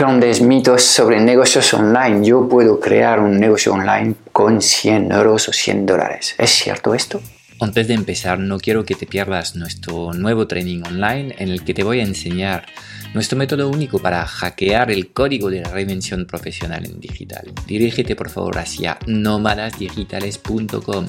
grandes mitos sobre negocios online. Yo puedo crear un negocio online con 100 euros o 100 dólares. ¿Es cierto esto? Antes de empezar, no quiero que te pierdas nuestro nuevo training online en el que te voy a enseñar nuestro método único para hackear el código de la reinvención profesional en digital. Dirígete por favor hacia nómadasdigitales.com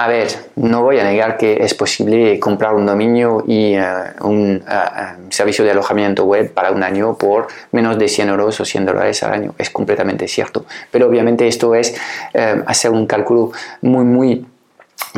A ver, no voy a negar que es posible comprar un dominio y eh, un eh, eh, servicio de alojamiento web para un año por menos de 100 euros o 100 dólares al año. Es completamente cierto. Pero obviamente esto es hacer un cálculo muy, muy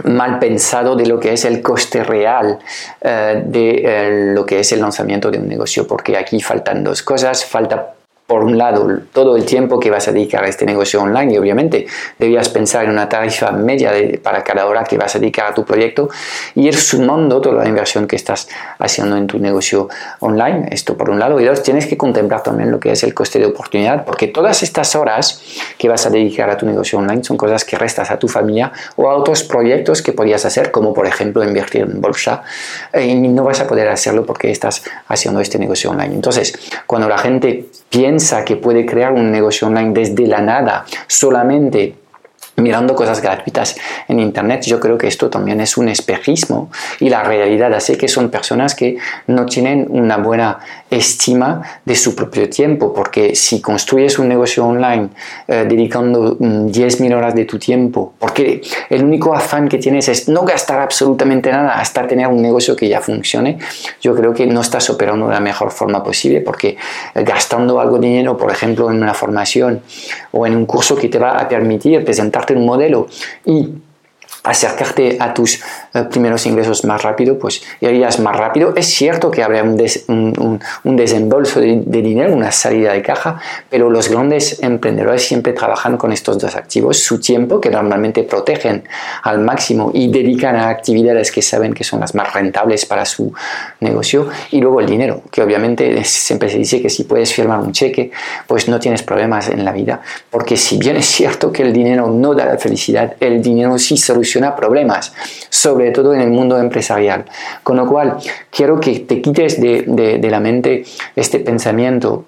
mal pensado de lo que es el coste real de lo que es el lanzamiento de un negocio, porque aquí faltan dos cosas, falta por un lado, todo el tiempo que vas a dedicar a este negocio online y obviamente debías pensar en una tarifa media para cada hora que vas a dedicar a tu proyecto y ir sumando toda la inversión que estás haciendo en tu negocio online. Esto por un lado. Y dos, tienes que contemplar también lo que es el coste de oportunidad porque todas estas horas que vas a dedicar a tu negocio online son cosas que restas a tu familia o a otros proyectos que podías hacer, como por ejemplo invertir en bolsa eh, y no vas a poder hacerlo porque estás haciendo este negocio online. Entonces, cuando la gente piensa que puede crear un negocio online desde la nada solamente mirando cosas gratuitas en Internet, yo creo que esto también es un espejismo y la realidad. Hace que son personas que no tienen una buena estima de su propio tiempo, porque si construyes un negocio online eh, dedicando 10.000 mm, horas de tu tiempo, porque el único afán que tienes es no gastar absolutamente nada hasta tener un negocio que ya funcione, yo creo que no estás operando de la mejor forma posible, porque eh, gastando algo de dinero, por ejemplo, en una formación o en un curso que te va a permitir presentarte un modelo y acercarte a tus eh, primeros ingresos más rápido, pues irías más rápido. Es cierto que habrá un, un, desembolso de, dinero, una salida de caja, pero los grandes emprendedores siempre trabajan con estos dos activos, su tiempo, que normalmente protegen al máximo y dedican a actividades que saben que son las más rentables para su negocio, y luego el dinero, que obviamente siempre se dice que si puedes firmar un cheque, pues no tienes problemas en la vida, porque si bien es cierto que el dinero no da la felicidad, el dinero sí soluciona problemas, sobre todo en el mundo empresarial. Con lo cual, quiero que te quites de, de la mente este pensamiento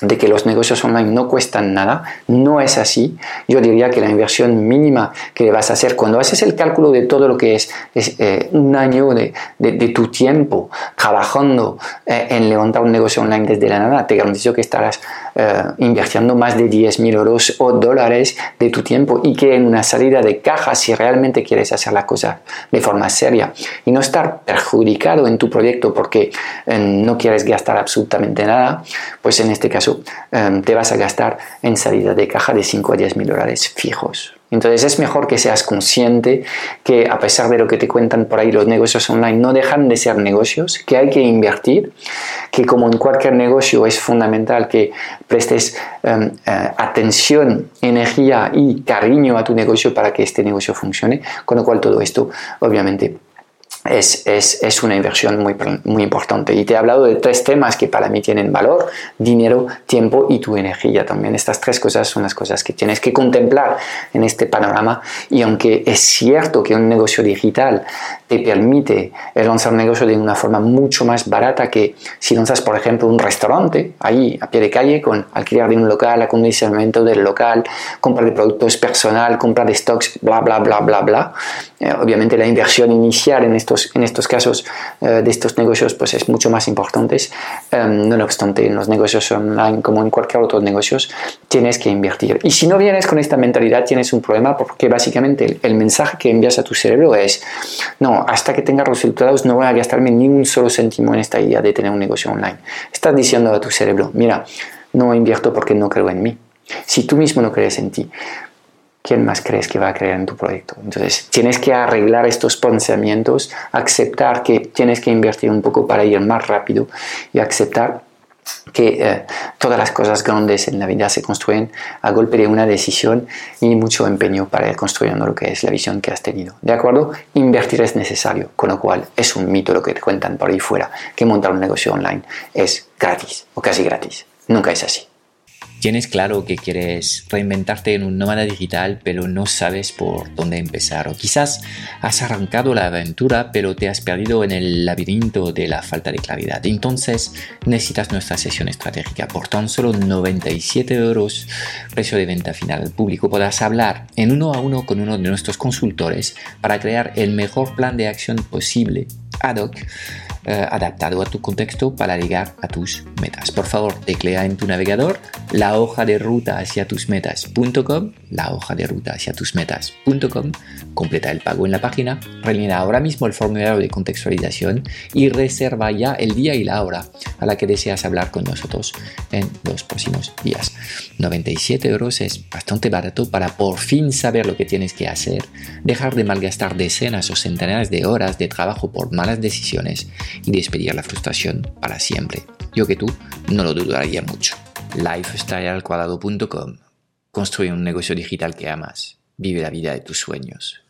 de que los negocios online no cuestan nada, no es así. Yo diría que la inversión mínima que vas a hacer cuando haces el cálculo de todo lo que es, eh, un año de, tu tiempo trabajando eh, en levantar un negocio online desde la nada, te garantizo que estarás eh, invirtiendo más de 10.000 euros o dólares de tu tiempo y que en una salida de caja, si realmente quieres hacer la cosa de forma seria y no estar perjudicado en tu proyecto porque no quieres gastar absolutamente nada, pues en este caso Em, te vas a gastar en salida de caja de 5 a 10 mil dólares fijos. Entonces es mejor que seas consciente que a pesar de lo que te cuentan por ahí los negocios online no dejan de ser negocios, que hay que invertir, que como en cualquier negocio es fundamental que prestes em, eh, atención, energía y cariño a tu negocio para que este negocio funcione, con lo cual todo esto obviamente es, es, es, una inversión muy, muy importante. Y te he hablado de tres temas que para mí tienen valor, dinero, tiempo y tu energía también. Estas tres cosas son las cosas que tienes que contemplar en este panorama. Y aunque es cierto que un negocio digital te permite lanzar un negocio de una forma mucho más barata que si lanzas, por ejemplo, un restaurante ahí a pie de calle con alquiler de un local, acondicionamiento del local, compra de productos personal, compra de stocks, bla, bla, bla, bla, bla. Eh, obviamente la inversión inicial en estos en estos casos eh, de estos negocios pues es mucho más importante. Em, no obstante, en los negocios online como en cualquier otro negocio tienes que invertir. Y si no vienes con esta mentalidad tienes un problema porque básicamente el, mensaje que envías a tu cerebro es no, hasta que tenga resultados no voy a gastarme ni un solo céntimo en esta idea de tener un negocio online. Estás diciendo a tu cerebro, mira, no invierto porque no creo en mí. Si tú mismo no crees en ti, ¿quién más crees que va a creer en tu proyecto? Entonces, tienes que arreglar estos pensamientos, aceptar que tienes que invertir un poco para ir más rápido y aceptar que eh, todas las cosas grandes en la vida se construyen a golpe de una decisión y mucho empeño para ir construyendo lo que es la visión que has tenido. ¿De acuerdo? Invertir es necesario, con lo cual es un mito lo que te cuentan por ahí fuera, que montar un negocio online es gratis o casi gratis. Nunca es así. Tienes claro que quieres reinventarte en un nómada digital, pero no sabes por dónde empezar. O quizás has arrancado la aventura, pero te has perdido en el laberinto de la falta de claridad. Entonces necesitas nuestra sesión estratégica. Por tan solo 97 euros, precio de venta final al público, podrás hablar en uno a uno con uno de nuestros consultores para crear el mejor plan de acción posible ad hoc eh, adaptado a tu contexto para llegar a tus metas. Por favor, teclea en tu navegador la hoja de ruta hacia tus metas.com, la hoja de ruta hacia tus metas.com, completa el pago en la página, rellena ahora mismo el formulario de contextualización y reserva ya el día y la hora a la que deseas hablar con nosotros en los próximos días. 97 euros es bastante barato para por fin saber lo que tienes que hacer, dejar de malgastar decenas o centenares de horas de trabajo por malas decisiones y despedir la frustración para siempre. Yo que tú no lo dudaría mucho. lifestylealcuadrado.com Construye un negocio digital que amas. Vive la vida de tus sueños.